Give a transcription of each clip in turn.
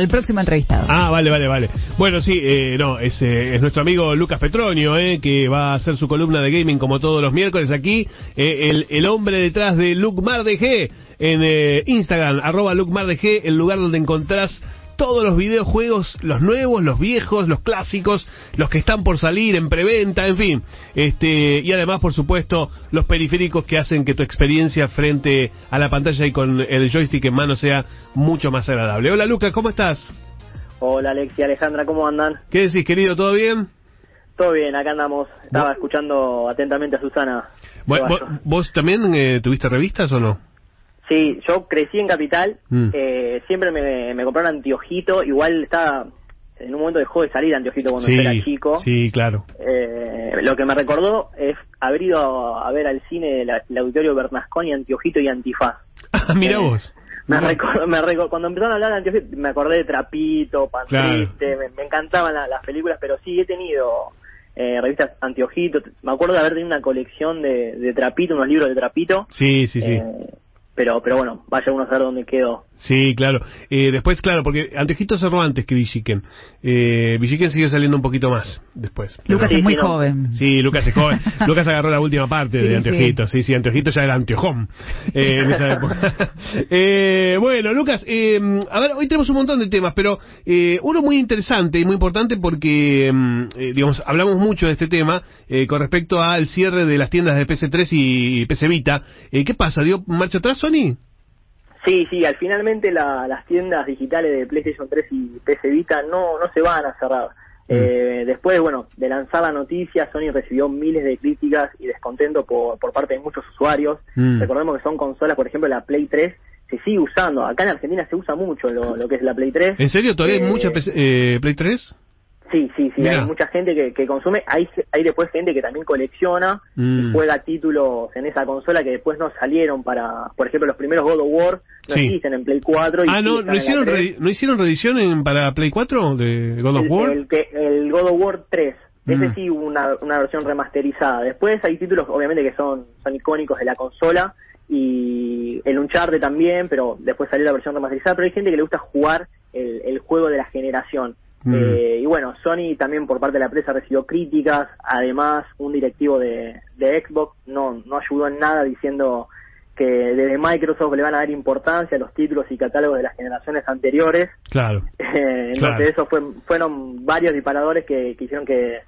El próximo entrevistado. Ah, vale, vale, vale. Bueno, sí, eh, no, es, eh, es nuestro amigo Lucas Petronio, eh, que va a hacer su columna de gaming como todos los miércoles aquí. Eh, el, el hombre detrás de Luke G en eh, Instagram, arroba Luke G, el lugar donde encontrás todos los videojuegos, los nuevos, los viejos, los clásicos, los que están por salir en preventa, en fin. Este, y además, por supuesto, los periféricos que hacen que tu experiencia frente a la pantalla y con el joystick en mano sea mucho más agradable. Hola Lucas, ¿cómo estás? Hola Alexia, Alejandra, ¿cómo andan? ¿Qué decís, querido? ¿Todo bien? Todo bien, acá andamos. Estaba escuchando atentamente a Susana. ¿Vos, vos también eh, tuviste revistas o no? Sí, yo crecí en Capital, mm. eh, siempre me, me compraron anteojito, igual estaba, en un momento dejó de salir anteojito cuando era chico. Sí, claro. Eh, lo que me recordó es haber ido a, ver al cine el auditorio Bernasconi, anteojito y antifaz. Ah, mira eh, vos. Me recuerdo, me recuerdo, cuando empezaron a hablar de anteojito, me acordé de Trapito, Pantriste, me, encantaban las películas, pero sí he tenido eh, revistas anteojito, me acuerdo de haber tenido una colección de, de Trapito, unos libros de Trapito. Sí, sí, sí pero pero bueno, vaya uno a saber dónde quedó. Sí, claro. Eh, después, claro, porque Anteojito cerró antes que Villiquen. Eh, Villiquen sigue saliendo un poquito más después. Lucas es muy joven. Sí, Lucas es joven. Lucas agarró la última parte de Anteojito. Sí, sí, Anteojito ya era Anteojón eh, en esa época. eh, bueno, Lucas, eh, a ver, hoy tenemos un montón de temas, pero eh, uno muy interesante y muy importante porque, mm, eh, digamos, hablamos mucho de este tema eh, con respecto al cierre de las tiendas de PC3 y PC Vita. Eh, ¿Qué pasa? ¿Dio marcha atrás Sí, sí, al finalmente las tiendas digitales de PlayStation 3 y PC Vita no, no se van a cerrar. Mm. Eh, después, bueno, de lanzar la noticia, Sony recibió miles de críticas y descontento por, por parte de muchos usuarios. Mm. Recordemos que son consolas, por ejemplo, la Play 3 se sigue usando. Acá en Argentina se usa mucho lo, lo que es la Play 3. ¿En serio? ¿Todavía hay mucha eh, Play 3? Sí, sí, sí, hay mucha gente que, que consume, hay, hay después gente que también colecciona y mm. juega títulos en esa consola que después no salieron para, por ejemplo, los primeros God of War no existen en Play 4. Y ah, no, ¿no hicieron, ¿no hicieron reedición en, para Play 4 de God of War? El, el, God of War 3. Ese mm. sí, una, una versión remasterizada. Después hay títulos, obviamente, que son, son icónicos de la consola y el Uncharted también, pero después salió la versión remasterizada. Pero hay gente que le gusta jugar el, el juego de la generación. Mm. Eh, y bueno, Sony también por parte de la empresa recibió críticas, además un directivo de, de Xbox no, no ayudó en nada diciendo que desde Microsoft le van a dar importancia a los títulos y catálogos de las generaciones anteriores. Claro. Eh, entonces eso fue, fueron varios disparadores que, que hicieron que,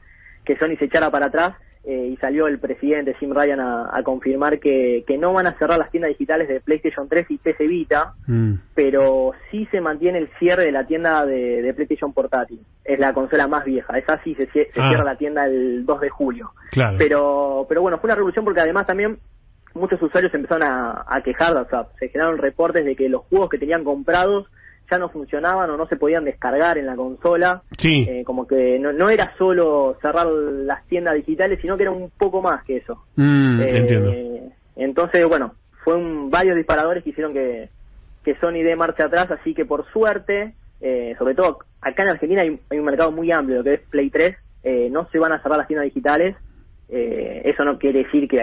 que Sony se echara para atrás eh, y salió el presidente Jim Ryan a, confirmar que, que, no van a cerrar las tiendas digitales de PlayStation 3 y PC Vita, mm. pero sí se mantiene el cierre de la tienda de, PlayStation Portátil. Es la consola más vieja, es así, se, se ah. cierra la tienda el 2 de julio. Claro. Pero, pero bueno, fue una revolución porque además también muchos usuarios empezaron a, a quejar, o sea, se generaron reportes de que los juegos que tenían comprados ya no funcionaban o no se podían descargar en la consola. Sí. Eh, como que no, no era solo cerrar las tiendas digitales, sino que era un poco más que eso. Mm, eh, entonces, bueno, fue un, varios disparadores que hicieron que, que Sony dé marcha atrás, así que por suerte, eh, sobre todo acá en Argentina hay, hay, un mercado muy amplio, lo que es Play 3, eh, no se van a cerrar las tiendas digitales, eh, eso no quiere decir que,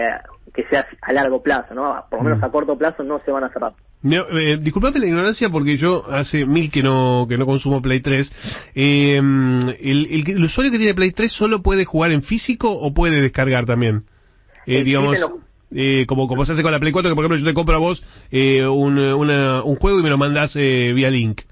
que sea a largo plazo, ¿no? Por lo menos mm. a corto plazo no se van a cerrar. Eh, disculpate la ignorancia porque yo hace mil que no que no consumo Play 3. Eh, el, el, usuario que tiene Play 3 solo puede jugar en físico o puede descargar también? Eh, digamos, eh, como, como se hace con la Play 4, que por ejemplo yo te compro a vos eh, un, una, un juego y me lo mandas eh, vía link.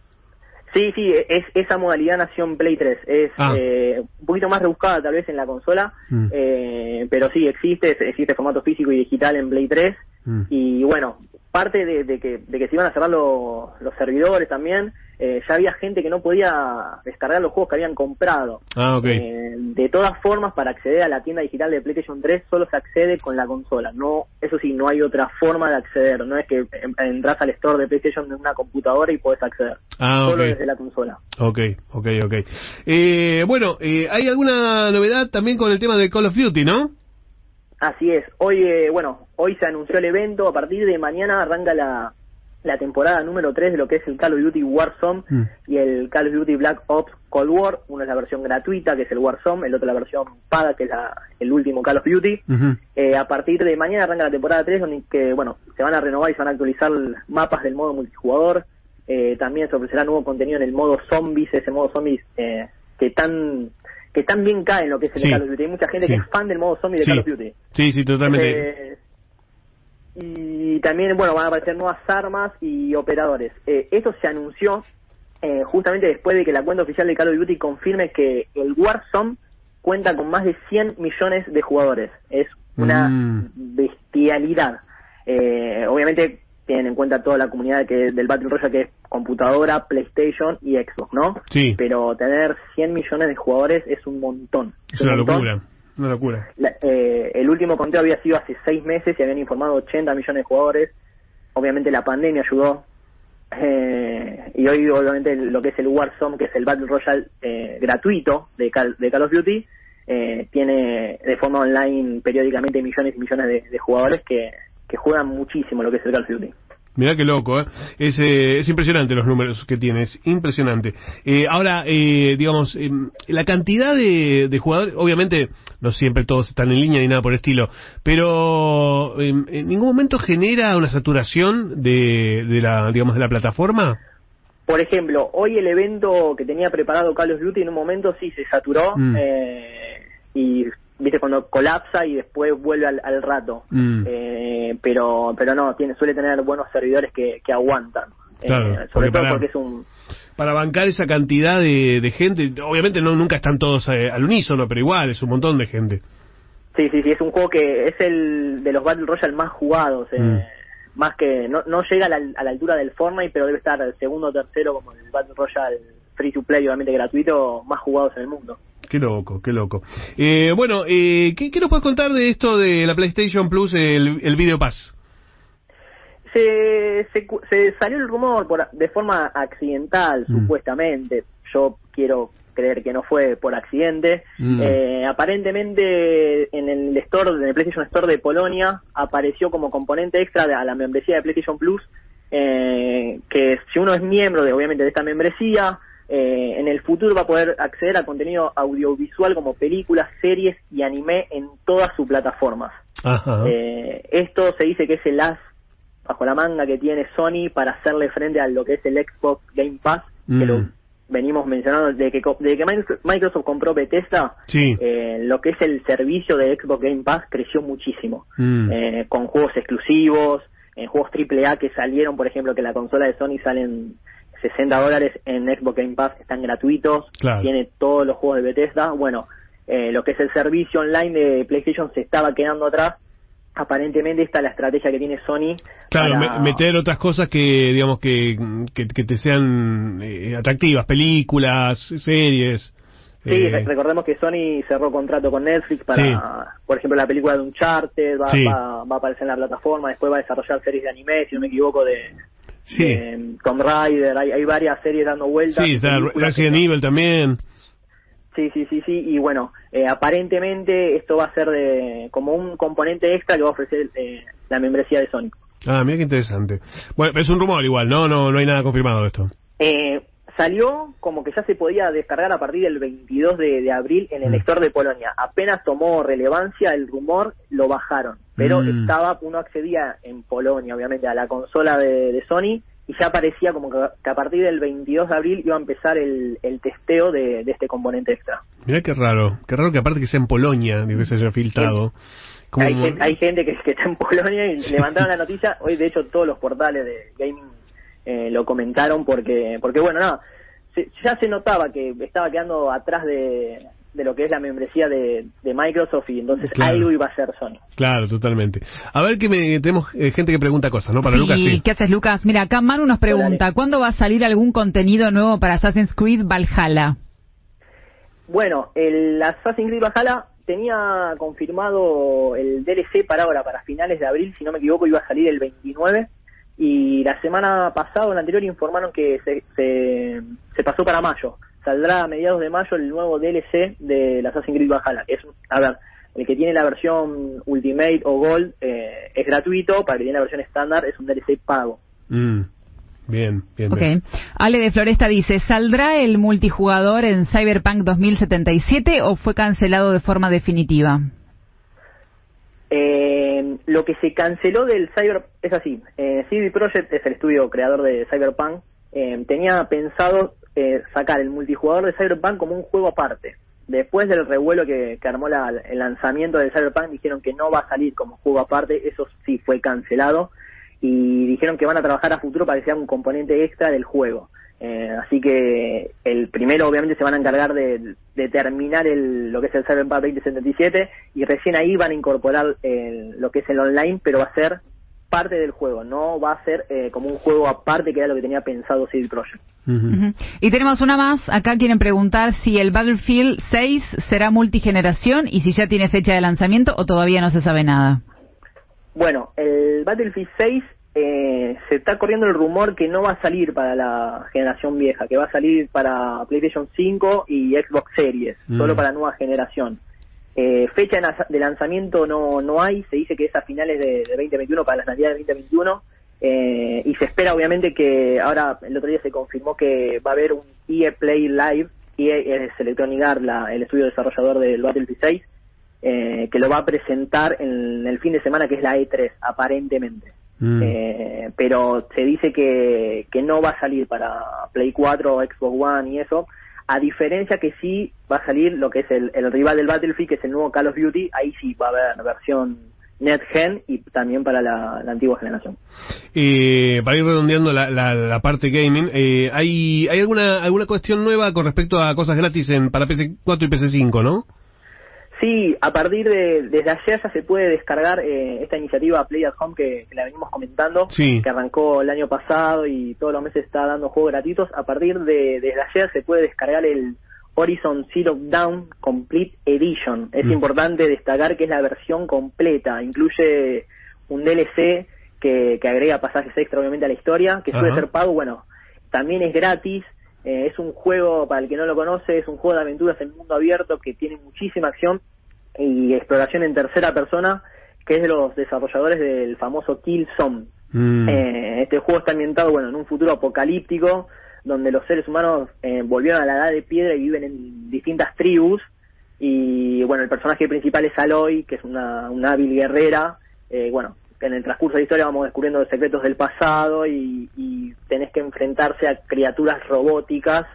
Sí, sí, es, esa modalidad nació en Play 3. Es ah. eh, un poquito más rebuscada tal vez en la consola, mm. eh, pero sí existe, existe formato físico y digital en Play 3. Mm. Y bueno, parte de, de, que, de que se iban a cerrar los servidores también, eh, ya había gente que no podía descargar los juegos que habían comprado. Ah, eh, de todas formas, para acceder a la tienda digital de PlayStation 3 solo se accede con la consola. No, eso sí, no hay otra forma de acceder. No es que entras al store de PlayStation de una computadora y puedes acceder. Ah, solo desde la consola. Ok, ok, ok. Eh, bueno, ¿hay alguna novedad también con el tema de Call of Duty, no? Así es. Hoy, eh, bueno, hoy se anunció el evento. A partir de mañana arranca la, la temporada número 3 de lo que es el Call of Duty Warzone mm. y el Call of Duty Black Ops Cold War. Uno es la versión gratuita, que es el Warzone, el otro la versión paga, que es la, el último Call of Duty. eh, a partir de mañana arranca la temporada 3, donde que, bueno, se van a renovar y se van a actualizar mapas del modo multijugador, Eh, también se ofrecerá nuevo contenido en el modo zombies, ese modo zombies eh, que tan que tan bien cae en lo que es el Sí. Call of Duty. Hay mucha gente Sí. que es fan del modo zombie de Sí. Call of Duty. Sí, sí, totalmente. Eh, y también, bueno, van a aparecer nuevas armas y operadores. Eh, esto se anunció eh, justamente después de que la cuenta oficial de Call of Duty confirme que el Warzone cuenta con más de 100 millones de jugadores. Es una Mm. bestialidad. Eh, obviamente tienen en cuenta toda la comunidad que del Battle Royale que es computadora, PlayStation y Xbox, ¿no? Sí. Pero tener 100 millones de jugadores es un montón. es una un montón. locura. Una locura. La- eh, el último conteo había sido hace seis meses y habían informado 80 millones de jugadores. Obviamente la pandemia ayudó. Eh, y hoy, obviamente, lo que es el Warzone, que es el Battle Royale eh, gratuito de Call, de Call of Duty, eh, tiene de forma online periódicamente millones y millones de, de jugadores que, que juegan muchísimo lo que es el Call of Duty. Mirá qué loco, ¿eh? Es, eh, es impresionante los números que tiene, es impresionante. Eh, ahora, eh, digamos, eh, la cantidad de, de jugadores, obviamente no siempre todos están en línea ni nada por el estilo, pero eh, en ningún momento genera una saturación de, de la, digamos, de la plataforma. Por ejemplo, hoy el evento que tenía preparado Call of Duty en un momento sí se saturó Mm. eh, y viste cuando colapsa y después vuelve al, al rato. Mm. Eh, pero pero no, tiene suele tener buenos servidores que, que aguantan. Claro, Eh, porque sobre todo para- porque es un Para bancar esa cantidad de, de gente, obviamente no nunca están todos eh, al unísono, pero igual es un montón de gente. sí, sí, sí, es un juego que es el de los Battle Royale más jugados. eh, Mm. Más que no, no llega a la, a la altura del Fortnite, pero debe estar segundo o tercero como el Battle Royale free to play, obviamente gratuito, más jugados en el mundo. Qué loco, qué loco. Eh, bueno, eh, ¿qué, ¿qué nos puedes contar de esto de la PlayStation Plus, el, el Video Pass? se, se, se salió el rumor por, de forma accidental, Mm. supuestamente. Yo quiero creer que no fue por accidente. Mm. Eh, aparentemente en el store, en el PlayStation Store de Polonia, apareció como componente extra de, a la membresía de PlayStation Plus, eh, que si uno es miembro de, obviamente, de esta membresía, eh, en el futuro va a poder acceder a contenido audiovisual como películas, series y anime en todas sus plataformas. Ajá. Eh, esto se dice que es el as bajo la manga que tiene Sony para hacerle frente a lo que es el Xbox Game Pass, Mm. que lo venimos mencionando desde que, co- desde que Microsoft- Microsoft compró Bethesda, Sí. eh, lo que es el servicio de Xbox Game Pass creció muchísimo, Mm. eh, con juegos exclusivos, en juegos AAA que salieron, por ejemplo, que la consola de Sony salen 60 dólares en Xbox Game Pass, están gratuitos, Claro. tiene todos los juegos de Bethesda, bueno, eh, lo que es el servicio online de PlayStation se estaba quedando atrás, aparentemente esta es la estrategia que tiene Sony. Claro, para- me- meter otras cosas que, digamos, que, que, que te sean eh, atractivas, películas, series. Sí, eh, re- recordemos que Sony cerró contrato con Netflix para, Sí. por ejemplo, la película de Uncharted, va, Sí. va, va a aparecer en la plataforma, después va a desarrollar series de anime, si no me equivoco, de, sí, de Tomb Raider, hay, hay varias series dando vueltas. sí, está Resident no- Evil también. Sí, sí, sí, sí, y bueno, eh, aparentemente esto va a ser de como un componente extra que va a ofrecer eh, la membresía de Sony. Ah, mira qué interesante. Bueno, pero es un rumor igual, ¿no? No, no hay nada confirmado de esto. Eh, salió como que ya se podía descargar a partir del 22 de, de abril en el Mm. lector de Polonia. Apenas tomó relevancia el rumor, lo bajaron. Pero Mm. estaba, uno accedía en Polonia, obviamente, a la consola de, de Sony y ya parecía como que, que a partir del 22 de abril iba a empezar el, el testeo de, de este componente extra. Mira qué raro. Qué raro que aparte que sea en Polonia, digo, que se haya filtrado. Como- Hay, gen- hay gente que, que está en Polonia y levantaron la noticia. Hoy, de hecho, todos los portales de gaming eh, lo comentaron porque, porque bueno, nada, se- ya se notaba que estaba quedando atrás de, de lo que es la membresía de, de Microsoft y entonces Claro. algo iba a ser Sony. Claro, totalmente. A ver que me, tenemos eh, gente que pregunta cosas, ¿no? Para Sí, Lucas, sí. ¿Qué haces, Lucas? Mira, acá Manu nos pregunta, Dale. ¿cuándo va a salir algún contenido nuevo para Assassin's Creed Valhalla? Bueno, el Assassin's Creed Valhalla tenía confirmado el DLC para ahora, para finales de abril, si no me equivoco, iba a salir el 29. Y la semana pasada o la anterior informaron que se, se, se pasó para mayo. Saldrá a mediados de mayo el nuevo DLC del Assassin's Creed Valhalla. Es, a ver, el que tiene la versión Ultimate o Gold eh, es gratuito, para el que tiene la versión estándar es un DLC pago. Mm. Bien, bien. Ok. bien. Ale de Floresta dice, ¿saldrá el multijugador en Cyberpunk 2077 o fue cancelado de forma definitiva? Eh, lo que se canceló del Cyber es así. Eh, CD Projekt es el estudio creador de Cyberpunk. eh, tenía pensado eh, sacar el multijugador de Cyberpunk como un juego aparte. Después del revuelo que, armó la, el lanzamiento de Cyberpunk, dijeron que no va a salir como juego aparte, eso sí fue cancelado, y dijeron que van a trabajar a futuro para que sea un componente extra del juego. Eh, así que el primero obviamente se van a encargar de, terminar el, lo que es el Cyberpunk 2077 y recién ahí van a incorporar el, lo que es el online, pero va a ser parte del juego, no va a ser eh, como un juego aparte que era lo que tenía pensado CD Ujú. Y tenemos una más, acá quieren preguntar si el Battlefield 6 será multigeneración y si ya tiene fecha de lanzamiento o todavía no se sabe nada. Bueno, el Battlefield 6 eh, se está corriendo el rumor que no va a salir para la generación vieja, que va a salir para PlayStation 5 y Xbox Series, Mm. solo para nueva generación. Eh, fecha de lanzamiento no, no hay, se dice que es a finales de, de 2021, para las navidades de 2021, eh, y se espera obviamente que ahora el otro día se confirmó que va a haber un EA Play Live, EA es Electronic Arts, la- el estudio desarrollador del Battlefield 6, eh, que lo va a presentar en el fin de semana que es la E3, aparentemente. Mm. Eh, pero se dice que, que no va a salir para Play 4 o Xbox One y eso, a diferencia que sí va a salir lo que es el, el rival del Battlefield, que es el nuevo Call of Duty, ahí sí va a haber versión NetGen y también para la, la antigua generación. Eh, para ir redondeando la, la, la parte gaming, eh, ¿hay, ¿hay alguna alguna cuestión nueva con respecto a cosas gratis en para PC4 y PC5, no? Sí, a partir de desde ayer ya se puede descargar eh, esta iniciativa Play at Home que, que la venimos comentando, Sí. que arrancó el año pasado y todos los meses está dando juegos gratuitos. A partir de desde ayer se puede descargar el Horizon Zero Dawn Complete Edition. Es Mm. importante destacar que es la versión completa, incluye un DLC que, que agrega pasajes extra obviamente a la historia, que suele ser pago, bueno, también es gratis. Eh, es un juego, para el que no lo conoce, es un juego de aventuras en mundo abierto que tiene muchísima acción y exploración en tercera persona, que es de los desarrolladores del famoso Killzone. Mm. Eh, este juego está ambientado bueno en un futuro apocalíptico donde los seres humanos eh, volvieron a la edad de piedra y viven en distintas tribus y bueno el personaje principal es Aloy que es una, una hábil guerrera eh, bueno en el transcurso de la historia vamos descubriendo los secretos del pasado y, y tenés que enfrentarse a criaturas robóticas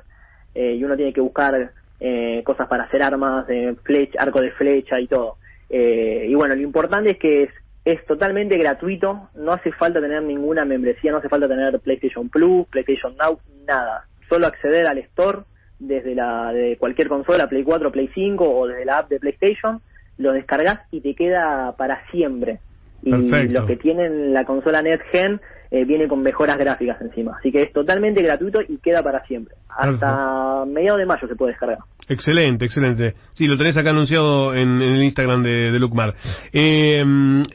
eh, y uno tiene que buscar eh, cosas para hacer armas, de flecha, arco de flecha y todo. Y bueno, lo importante es que es, es totalmente gratuito, no hace falta tener ninguna membresía, no hace falta tener PlayStation Plus, PlayStation Now, nada. Solo acceder al store desde la de cualquier consola, Play 4, Play 5 o desde la app de PlayStation, lo descargas y te queda para siempre. Y Perfecto. los que tienen la consola NetGen eh, viene con mejoras gráficas encima. Así que es totalmente gratuito y queda para siempre. Hasta mediados de mayo se puede descargar. Excelente, excelente. Sí, lo tenés acá anunciado en, en el Instagram de, de Lucmar. Eh,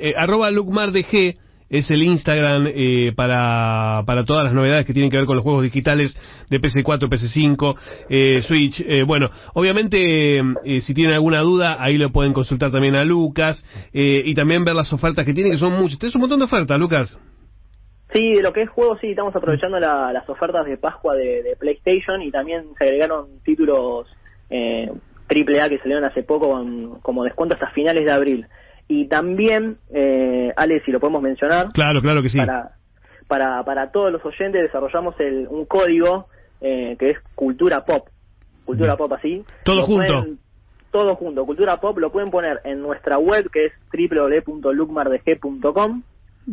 eh, arroba LucmarDG es el Instagram eh, para, para todas las novedades que tienen que ver con los juegos digitales de PC4, PC5, eh, Switch. Eh, bueno, obviamente, eh, si tienen alguna duda, ahí lo pueden consultar también a Lucas eh, y también ver las ofertas que tiene, que son muchas. Tenés un montón de ofertas, Lucas. Sí, de lo que es juego, sí, estamos aprovechando la- las ofertas de Pascua de, PlayStation y también se agregaron títulos eh, AAA que salieron hace poco como descuento hasta finales de abril. Y también, eh, Ale, si lo podemos mencionar, Claro, claro que sí. para, para, para todos los oyentes desarrollamos el, un código eh, que es Cultura Pop. Cultura Bien. Pop así. Todo Lo junto. pueden- todo junto. Cultura Pop lo pueden poner en nuestra web que es www.lucmardg.com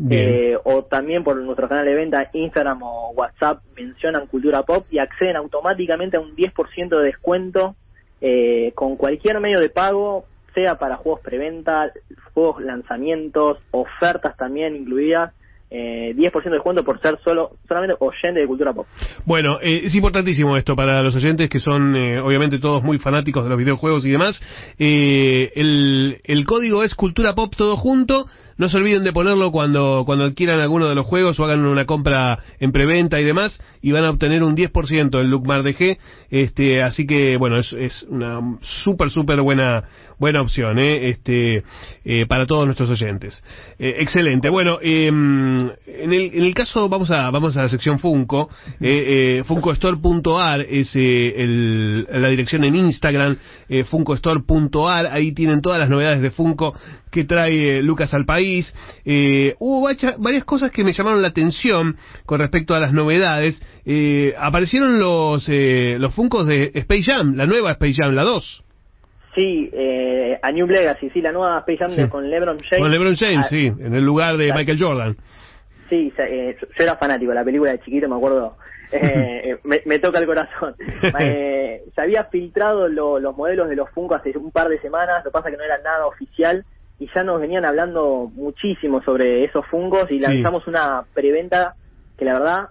eh, o también por nuestro canal de venta Instagram o WhatsApp mencionan Cultura Pop y acceden automáticamente a un 10% de descuento eh, con cualquier medio de pago, sea para juegos preventa, juegos lanzamientos, ofertas también incluidas, eh, 10% de descuento por ser solo solamente oyente de Cultura Pop. Bueno, eh, es importantísimo esto para los oyentes que son eh, obviamente todos muy fanáticos de los videojuegos y demás. Eh, el, el código es Cultura Pop todo junto. No se olviden de ponerlo cuando, cuando adquieran alguno de los juegos o hagan una compra en preventa y demás y van a obtener un 10% en Lucmar DG. Este, así que bueno, es, una súper, súper buena, buena opción eh, este, eh, para todos nuestros oyentes. Eh, excelente. Bueno, eh, en, el, en el caso, vamos a, vamos a la sección Funko. Eh, FunkoStore.ar es el- la dirección en Instagram, FunkoStore.ar. Ahí tienen todas las novedades de Funko que trae Lucas al país. País. Eh, hubo varias cosas que me llamaron la atención con respecto a las novedades. Eh, aparecieron los, eh, los Funcos de Space Jam, la nueva Space Jam, la 2. Sí, eh, a New Legacy, sí, la nueva Space Jam con LeBron James. Con LeBron James, ah, sí, en el lugar de Michael Jordan. Sí, eh, yo era fanático de la película de chiquito, me acuerdo. Eh, me, toca el corazón. Eh, se había filtrado los modelos de los Funko hace un par de semanas, lo que pasa que no era nada oficial y ya nos venían hablando muchísimo sobre esos fungos y lanzamos una preventa que la verdad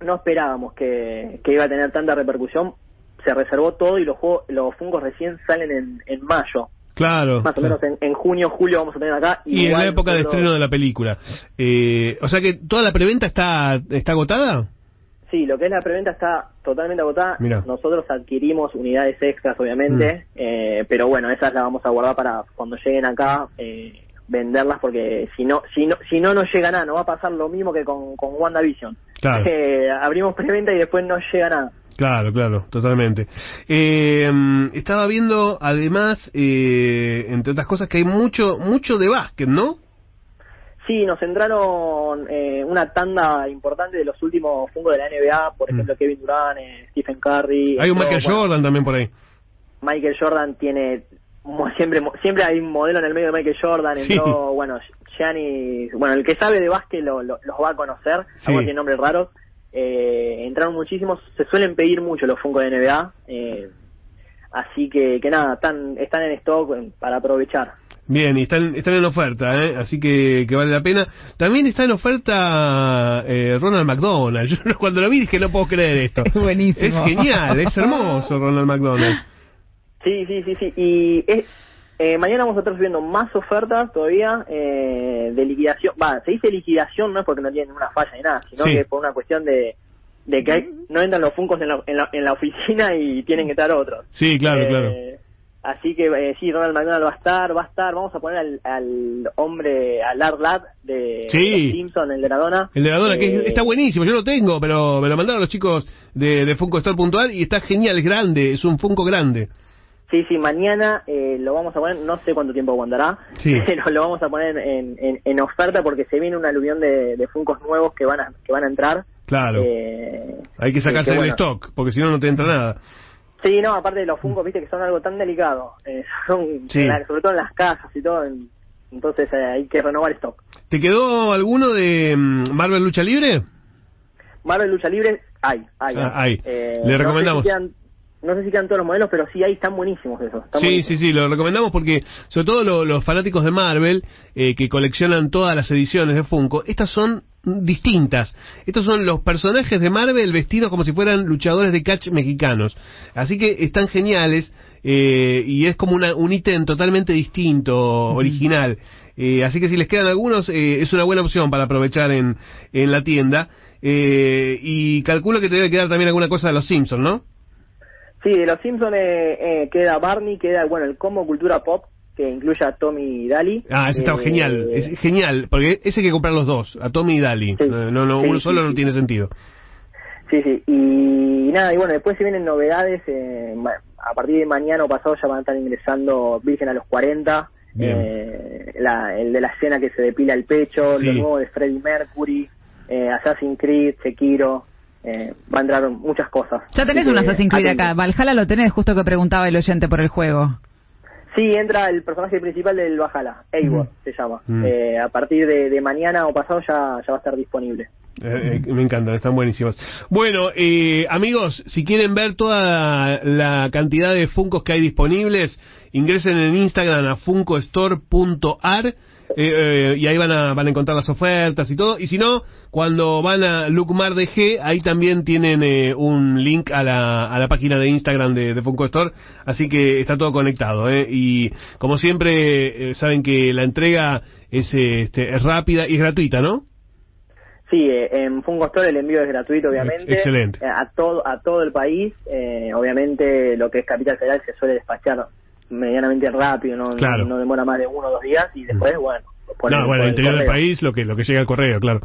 no esperábamos que, iba a tener tanta repercusión. Se reservó todo y los, los fungos recién salen en, en mayo. Claro. Más o menos en, junio, julio vamos a tener acá. Y en la época de estreno de la película. Eh, o sea que toda la preventa está, está agotada. Sí, lo que es la preventa está totalmente agotada. Nosotros adquirimos unidades extras, obviamente, mm. eh, pero bueno, esas las vamos a guardar para cuando lleguen acá eh, venderlas, porque si no, si no, si no nos llega nada, no va a pasar lo mismo que con, con WandaVision. Claro. abrimos preventa y después no llega nada. Claro, claro, totalmente. Eh, estaba viendo, además, eh, entre otras cosas, que hay mucho, mucho de básquet, ¿no? Sí, nos entraron eh, una tanda importante de los últimos fungos de la NBA, por mm. ejemplo, Kevin Durant, eh, Stephen Curry. Hay un Michael Jordan también por ahí. Michael Jordan tiene, siempre siempre hay un modelo en el medio de Michael Jordan, entró, bueno, Gianni, bueno, el que sabe de básquet lo, los va a conocer, sí. tiene nombres raros. Eh, entraron muchísimos, se suelen pedir mucho los Funko de NBA, eh, así que, que nada, están, están en stock para aprovechar. Bien, y están, están en oferta, ¿eh? así que, que vale la pena. También está en oferta eh, Ronald McDonald. Yo cuando lo vi dije, no puedo creer esto. Es buenísimo. Es genial, es hermoso Ronald McDonald. Sí, sí, sí, sí. Y es, eh, mañana vamos a estar subiendo más ofertas todavía eh, de liquidación. Va, se dice liquidación no es porque no tienen una falla ni nada, sino que es por una cuestión de, de que no entran los funcos en la, en la, oficina y tienen que estar otros. Sí, claro, claro. Eh, así que eh, sí, Ronald McDonald va a estar, va a estar. Vamos a poner al, al hombre, al Art Lad de, Simpson, el de la dona. El de la dona, que está buenísimo, yo lo tengo, pero me lo mandaron los chicos de, de Funko Store Puntual y está genial, es grande, es un Funko grande. Sí, sí, mañana eh, lo vamos a poner, no sé cuánto tiempo aguantará, pero lo vamos a poner en, en, oferta porque se viene un aluvión de, de funcos nuevos que van a, que van a entrar. Claro. Eh, Hay que sacarse del stock, porque si no, no te entra nada. Sí, no, aparte de los funcos, viste que son algo tan delicado, eh, son, sobre todo en las casas y todo, entonces hay que renovar stock. ¿Te quedó alguno de mm, Marvel Lucha Libre? Marvel Lucha Libre hay, hay. Ah, Le recomendamos no sé si quedan todos los modelos, pero sí ahí están buenísimos esos. sí, sí, sí, lo recomendamos porque, sobre todo los fanáticos de Marvel, eh, que coleccionan todas las ediciones de Funko, estas son distintas. Estos son los personajes de Marvel vestidos como si fueran luchadores de catch mexicanos. Así que están geniales eh, y es como una, un ítem totalmente distinto, original. Eh, así que si les quedan algunos, es una buena opción para aprovechar en, en la tienda. y calculo que te debe quedar también alguna cosa de los Simpsons, ¿no? Sí, de los Simpsons eh, queda Barney, queda, bueno, el combo cultura pop, que incluye a Tommy y Dali. Ah, ese está genial, eh, es genial, porque ese hay que comprar los dos, a Tommy y Dali. no, no, uno solo no tiene sentido. Sí, sí, y nada, y bueno, después se vienen novedades, eh, a partir de mañana o pasado ya van a estar ingresando Virgen a los 40, eh, la, el de la escena que se depila el pecho, lo nuevo de Freddie Mercury, eh, Assassin's Creed, Sekiro, eh, va a entrar muchas cosas. Ya tenés un Assassin's Creed acá. Valhalla lo tenés, justo que preguntaba el oyente por el juego. Sí, entra el personaje principal del Valhalla, Eivor se llama. Mm. Eh, a partir de, mañana o pasado ya, ya va a estar disponible. Eh, me encantan, están buenísimos. Bueno, amigos, si quieren ver toda la cantidad de Funcos que hay disponibles, ingresen en Instagram a funcostore.ar eh, eh, y ahí van a, van a encontrar las ofertas y todo. Y si no, cuando van a Lucmar G, ahí también tienen eh, un link a la, a la página de Instagram de, de Funko Store, así que está todo conectado. Y como siempre, saben que la entrega es, este, es rápida y es gratuita, ¿no? Sí, en Funko Store el envío es gratuito, obviamente. Excelente. A todo, a todo el país. obviamente lo que es Capital Federal se suele despachar medianamente rápido, no, no, demora más de uno o dos días y después, mm. bueno. no, bueno, el interior del país, lo que, lo que llega al correo, claro.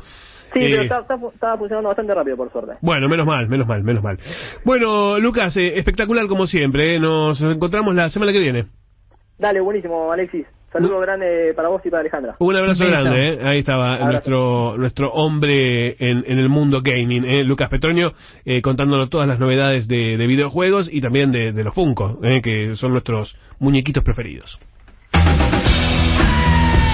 Sí, pero eh, estaba funcionando bastante rápido, por suerte. Bueno, menos mal, menos mal, menos mal. Bueno, Lucas, eh, espectacular como siempre. Eh. Nos encontramos la semana que viene. Dale, buenísimo, Alexis. Saludo grande para vos y para Alejandra. Un abrazo grande, ¿eh? ahí estaba Abrazo. nuestro nuestro hombre en, en el mundo gaming, ¿eh? Lucas Petroño, eh, contándonos todas las novedades de, de videojuegos y también de, de los Funko, ¿eh? que son nuestros muñequitos preferidos.